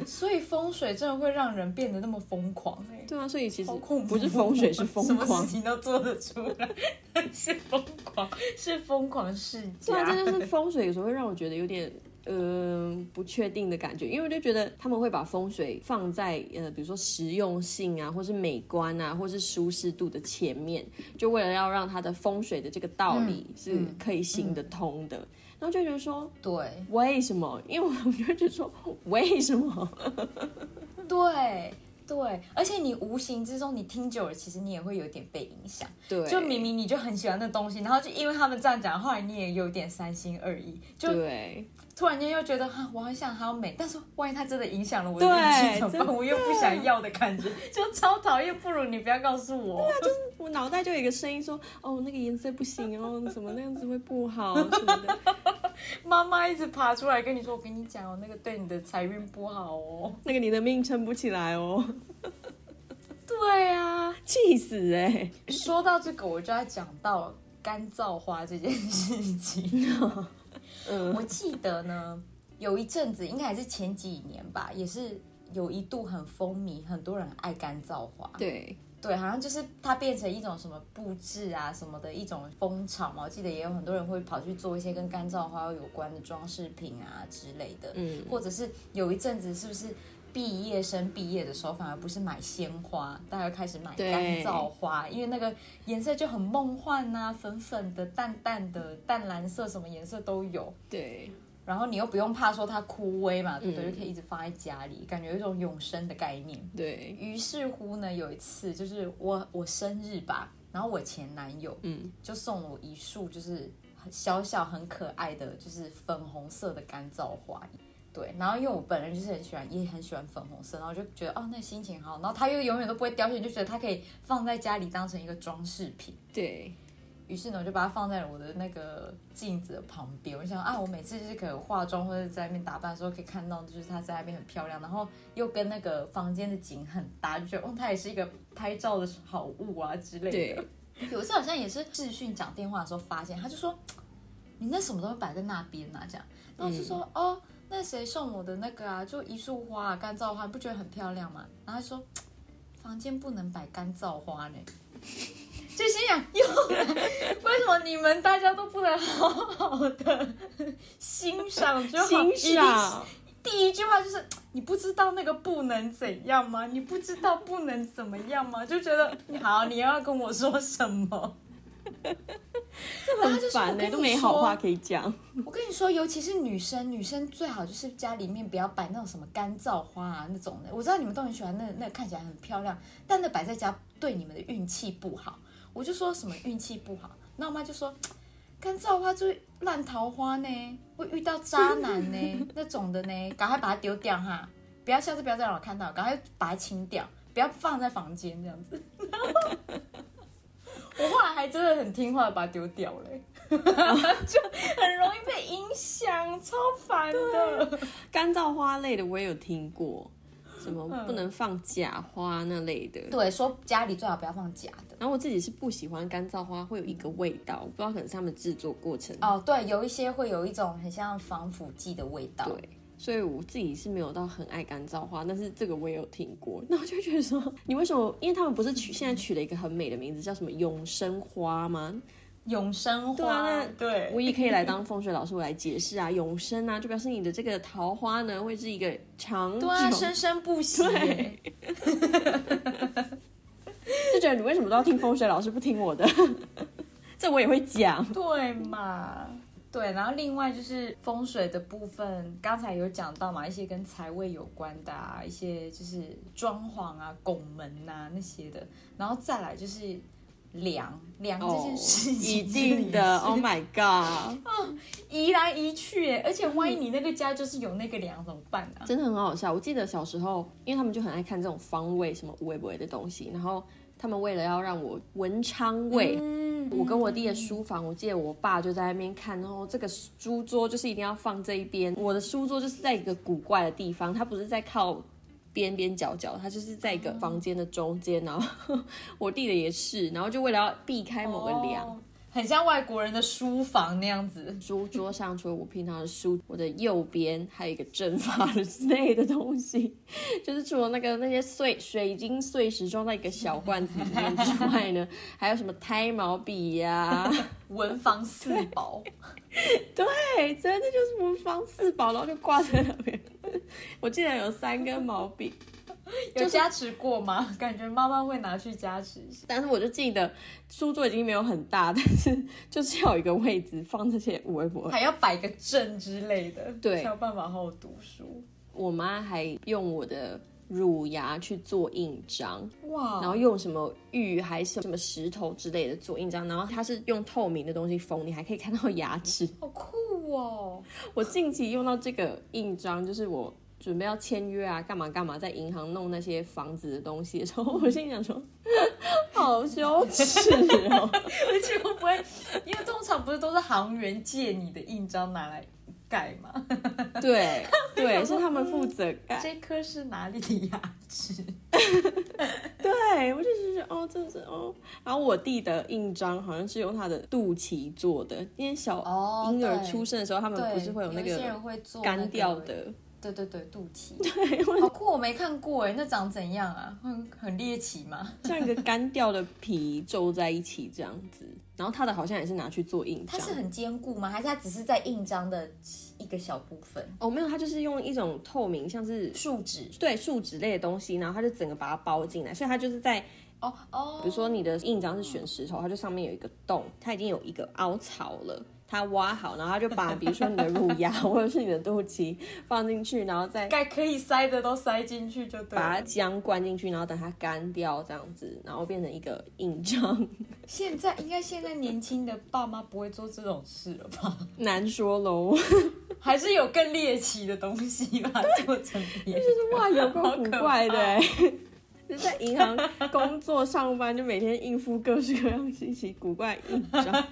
所以风水真的会让人变得那么疯狂哎。对啊，所以其实！不是风水，是疯什么狂事。情都做得出来，是疯狂，是疯狂世对啊，家。这就是风水有时候会让我觉得有点。呃，不确定的感觉，因为我就觉得他们会把风水放在呃，比如说实用性啊，或是美观啊，或是舒适度的前面，就为了要让它的风水的这个道理是可以行得通的。然后就觉得说对为什么？因为我就觉得说为什么？对对，而且你无形之中你听久了，其实你也会有点被影响。对，就明明你就很喜欢那东西，然后就因为他们这样讲，后来你也有点三心二意，就对突然间又觉得哈，我很想好美，但是万一它真的影响了我的对运气怎么办？我又不想要的感觉，就超讨厌。不如你不要告诉我。对啊，就是我脑袋就有一个声音说，哦，那个颜色不行哦，怎么那样子会不好什么的。妈妈一直爬出来跟你说，我跟你讲哦，那个对你的财运不好哦。那个你的命撑不起来哦，对啊，气死哎、说到这个，我就要讲到干燥花这件事情。嗯我记得呢，有一阵子，应该还是前几年吧，也是有一度很风靡，很多人爱干燥花。对对，好像就是它变成一种什么布置啊什么的一种风潮嘛。我记得也有很多人会跑去做一些跟干燥花有关的装饰品啊之类的，嗯或者是有一阵子是不是毕业生毕业的时候，反而不是买鲜花，大家开始买对干燥花，因为那个颜色就很梦幻呐、粉粉的、淡淡的、淡蓝色，什么颜色都有。对然后你又不用怕说它枯萎嘛，对不对？嗯就可以一直放在家里，感觉有一种永生的概念。对，于是乎呢，有一次就是我我生日吧，然后我前男友嗯就送了我一束就是很小小很可爱的，就是粉红色的干燥花。对，然后因为我本人就是很喜欢，也很喜欢粉红色，然后就觉得哦，那心情好，然后它又永远都不会凋谢，就觉得它可以放在家里当成一个装饰品。对于是呢，我就把它放在我的那个镜子的旁边。我就想啊，我每次就是可能化妆或者在那边打扮的时候，可以看到就是它在那边很漂亮，然后又跟那个房间的景很搭，就觉得哦，它也是一个拍照的好物啊之类的对。有一次好像也是视讯讲电话的时候发现，他就说你那什么东西摆在那边啊？这样，然后我就说、哦，那谁送我的那个啊，就一束花、啊，干燥花，不觉得很漂亮吗？然后他说房间不能摆干燥花呢。就心想，又来，为什么你们大家都不能好好的欣赏就好？欣赏，第一句话就是你不知道那个不能怎样吗？你不知道不能怎么样吗？就觉得好，你要跟我说什么？这很烦呢、我跟你都没好话可以讲。我跟你说，尤其是女生，女生最好就是家里面不要摆那种什么干燥花啊那种的。我知道你们都很喜欢那那看起来很漂亮，但那摆在家对你们的运气不好。我就说什么运气不好，那我妈就说干燥花就是烂桃花呢，会遇到渣男呢 那种的呢，赶快把它丢掉哈，不要下次不要再让我看到，赶快把它清掉，不要放在房间这样子。我后来还真的很听话把它丢掉了、就很容易被影响，超烦的。干燥花类的我也有听过，什么不能放假花那类的。对，说家里最好不要放假的。然后我自己是不喜欢干燥花会有一个味道，我不知道可能是他们制作过程。哦，对，有一些会有一种很像防腐剂的味道。对，所以我自己是没有到很爱干燥花，但是这个我也有听过。那我就觉得说，你为什么？因为他们不是取现在取了一个很美的名字，叫什么永生花吗？永生花，对啊那对我也可以来当风水老师，我来解释啊。永生啊，就表示你的这个桃花呢会是一个长啊，生生不息 对。就觉得你为什么都要听风水老师，不听我的？这我也会讲。对嘛？对，然后另外就是风水的部分，刚才有讲到嘛，一些跟财位有关的啊，一些就是装潢啊、拱门呐、那些的，然后再来就是梁梁这件事情、一定的。Oh my god，移来移去耶，而且万一你那个家就是有那个梁怎么办啊？真的很好笑。我记得小时候，因为他们就很爱看这种方位什么无为不为的东西，然后他们为了要让我文昌位。嗯我跟我弟的书房，我记得我爸就在那边看，然后这个书桌就是一定要放这一边。我的书桌就是在一个古怪的地方，它不是在靠边边角角，它就是在一个房间的中间。然后 我弟的也是，然后就为了要避开某个梁，哦很像外国人的书房那样子。书桌上除了我平常的书，我的右边还有一个阵法的之类的东西，就是除了那个那些碎水晶碎石装在一个小罐子里面之外呢，还有什么胎毛笔呀、文房四宝，对，真的就是文房四宝，然后就挂在那边。我竟然有三根毛笔，有加持过吗？感觉妈妈会拿去加持一下。但是我就记得书桌已经没有很大，但是 就是要有一个位置放这些微博。还要摆个阵之类的，对才有办法好好读书。我妈还用我的乳牙去做印章，哇，然后用什么玉还是什么石头之类的做印章，然后它是用透明的东西封，你还可以看到牙齿。好酷哦！我近期用到这个印章，就是我准备要签约啊，干嘛干嘛，在银行弄那些房子的东西的时候，我心里想说，好羞耻哦。而且会不会，因为通常不是都是行员借你的印章拿来 盖吗？对对，是他们负责盖。这颗是哪里的牙齿？对，我就觉得哦，这是哦。然后我弟的印章好像是用他的肚脐做的，因为小哦婴儿出生的时候，他们，不是会有那个干掉。的。对对对，肚脐。对，好酷，我没看过哎，那长怎样啊？很很猎奇吗？像一个干掉的皮皱在一起这样子，然后它的好像也是拿去做印章。它是很坚固吗？还是它只是在印章的一个小部分？哦，没有，它就是用一种透明，像是树脂？对树脂类的东西，然后它就整个把它包进来，所以它就是在，哦哦，比如说你的印章是选石头，它就上面有一个洞，它已经有一个凹槽了。它挖好，然后他就把比如说你的乳牙 或者是你的肚脐放进去，然后再该可以塞的都塞进去就对把它。浆灌进去，然后等它干掉这样子，然后变成一个印章。现在应该现在年轻的爸妈不会做这种事了吧？难说喽，还是有更猎奇的东西把它做成就是？哇，有够古怪的好欸，就在银行工作上班，就每天应付各式各样稀奇古怪印章。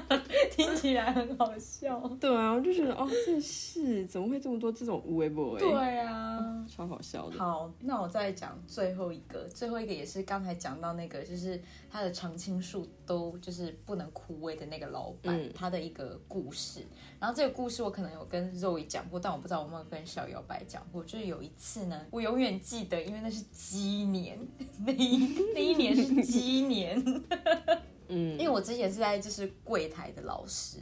听起来很好笑。对啊，我就觉得哦，这是怎么会这么多这种无为 boy？对啊。超好笑的。好，那我再讲最后一个，最后一个也是刚才讲到那个，就是他的常青树都就是不能枯萎的那个老板，嗯他的一个故事。然后这个故事我可能有跟肉 e 讲过，但我不知道我有没有跟小摇摆讲过。就是有一次呢，我永远记得，因为那是鸡年，那一那一年是鸡年。嗯。因为我之前是在就是柜台的老师，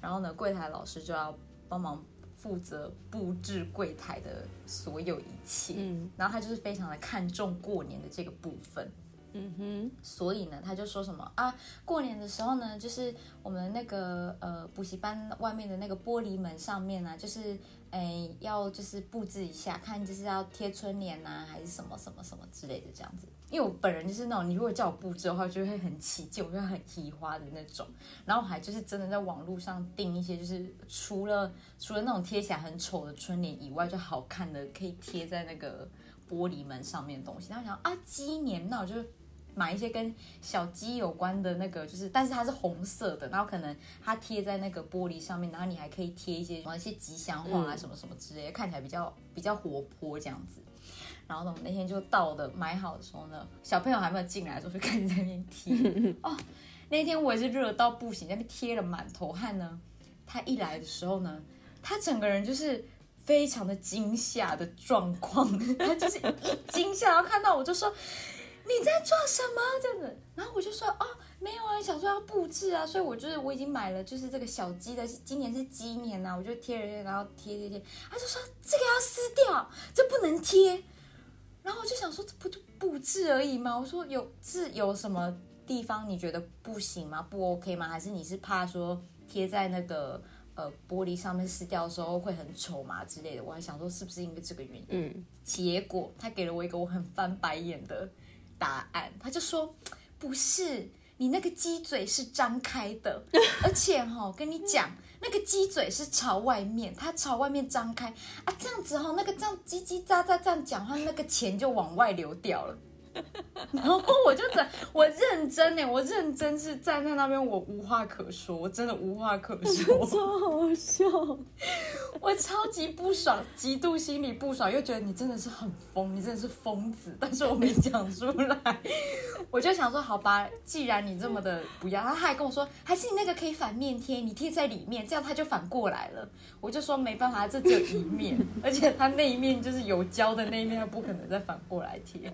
然后呢，柜台老师就要帮忙负责布置柜台的所有一切，嗯。然后他就是非常的看重过年的这个部分，嗯哼，所以呢，他就说什么啊，过年的时候呢，就是我们那个呃补习班外面的那个玻璃门上面呢、就是诶要就是布置一下，看就是要贴春联呐、还是什么什么什么之类的这样子。因为我本人就是那种，你如果叫我布置的话，就会很起劲，我就会很提花的那种。然后还就是真的在网络上订一些，就是除了除了那种贴起来很丑的春联以外，就好看的可以贴在那个玻璃门上面的东西。然后想啊，鸡年，那我就买一些跟小鸡有关的那个，就是但是它是红色的，然后可能它贴在那个玻璃上面，然后你还可以贴一些一些吉祥话啊嗯什么什么之类的，看起来比较比较活泼这样子。然后呢，我们那天就到的买好的时候呢，小朋友还没有进来的时候就开始在那边贴。哦，那天我也是热到不行，在那边贴了满头汗呢。他一来的时候呢，他整个人就是非常的惊吓的状况，他就是一惊吓，然后看到我就说你在做什么这样子，然后我就说哦。没有啊，想说要布置啊，所以我就是我已经买了，就是这个小鸡的，今年是鸡年呐、啊，我就贴了，然后贴贴贴，他就说这个要撕掉，这不能贴。然后我就想说，这不就布置而已吗？我说有是有什么地方你觉得不行吗？不 OK 吗？还是你是怕说贴在那个呃玻璃上面撕掉的时候会很丑嘛之类的？我还想说是不是因为这个原因？嗯，结果他给了我一个我很翻白眼的答案，他就说不是，你那个鸡嘴是张开的，而且哈、跟你讲，那个鸡嘴是朝外面，它朝外面张开。啊，这样子哈、那个这样叽叽喳喳这样讲话，那个钱就往外流掉了。然后我就在，我认真呢，我认真是站在那边，我无话可说，我真的无话可说。超好笑。我超级不爽，极度心里不爽，又觉得你真的是很疯，你真的是疯子，但是我没讲出来。我就想说，好吧，既然你这么的不要，他还跟我说，还是你那个可以反面贴，你贴在里面，这样他就反过来了。我就说没办法，这只有一面，而且他那一面就是有胶的那一面，他不可能再反过来贴。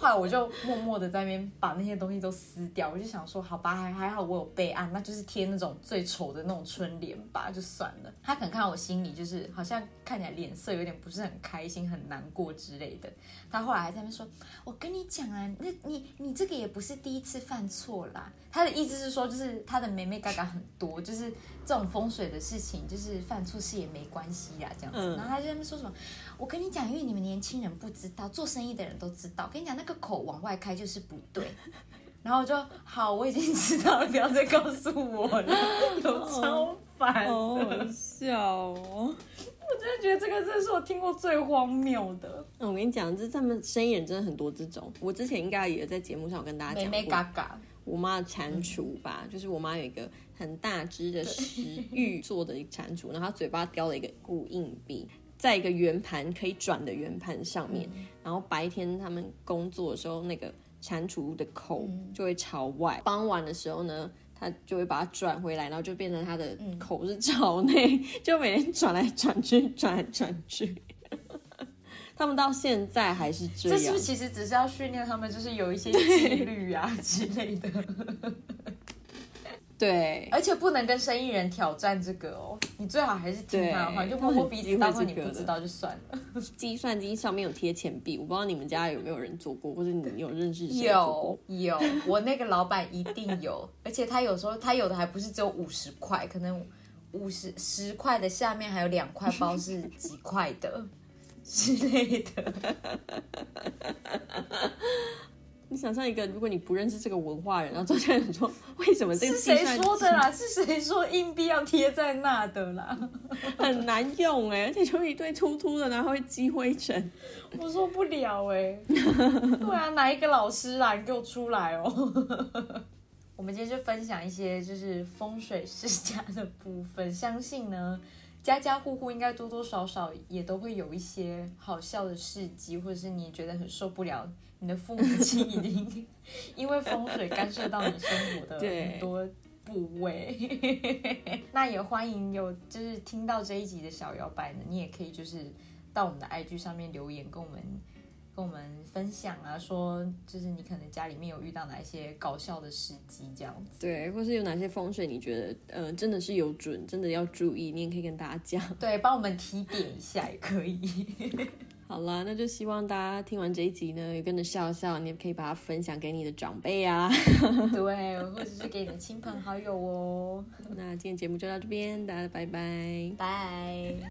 后来我就默默的在那边把那些东西都撕掉。我就想说，好吧，还还好我有备案，那就是贴那种最丑的那种春联吧，就算了。他可能看到我心里就是好像看起来脸色有点不是很开心、很难过之类的。他后来还在那边说：“我跟你讲啊，那你你这个也不是第一次犯错啦。”他的意思是说，就是他的妹妹嘎嘎很多，就是这种风水的事情，就是犯错事也没关系呀，这样子。然后他就在那边说什么：“我跟你讲，因为你们年轻人不知道，做生意的人都知道。跟你讲，那个口往外开就是不对。”然后我就好，我已经知道了，不要再告诉我了，有超烦，好笑哦。我真的觉得这个真的是我听过最荒谬的。那我跟你讲，这他们生意人真的很多这种。我之前应该也在节目上跟大家讲过，嘎嘎，我妈的蟾蜍吧，就是我妈有一个很大只的石玉做的一个蟾蜍，然后嘴巴叼了一个固硬币，在一个圆盘可以转的圆盘上面，然后白天他们工作的时候，那个蟾蜍的口就会朝外，傍晚的时候呢。他就会把它转回来，然后就变成它的口是朝内，就每天转来转去，转来转去。他们到现在还是这样。这是不是其实只是要训练他们，就是有一些纪律啊之类的？对，而且不能跟生意人挑战这个哦，你最好还是听他的话，就摸摸鼻子，当做你不知道就算了。计算机上面有贴钱币，我不知道你们家有没有人做过，或者你有认识谁有有，我那个老板一定有，而且他有时候他有的还不是只有五十块，可能五十十块的下面还有两块包是几块的之类的。你想象一个，如果你不认识这个文化人，然后坐在你说，为什么这个是谁说的啦？是谁说硬币要贴在那的啦？很难用哎，而且就一堆突突的，然后会积灰尘。我受不了哎。对啊，哪一个老师啊？你给我出来哦！我们今天就分享一些就是风水世家的部分，相信呢，家家户户应该多多少少也都会有一些好笑的事迹，或者是你觉得很受不了。你的父母亲已经 因为风水干涉到你生活的很多部位，那也欢迎有就是听到这一集的小摇摆呢，你也可以就是到我们的 IG 上面留言，跟我们跟我们分享啊，说就是你可能家里面有遇到哪一些搞笑的时机这样子，对，或是有哪些风水你觉得呃真的是有准，真的要注意，你也可以跟大家讲，对，帮我们提点一下也可以。好啦，那就希望大家听完这一集呢，也跟着笑笑。你也可以把它分享给你的长辈啊，对，或者是给你的亲朋好友哦。那今天节目就到这边，大家拜拜，拜。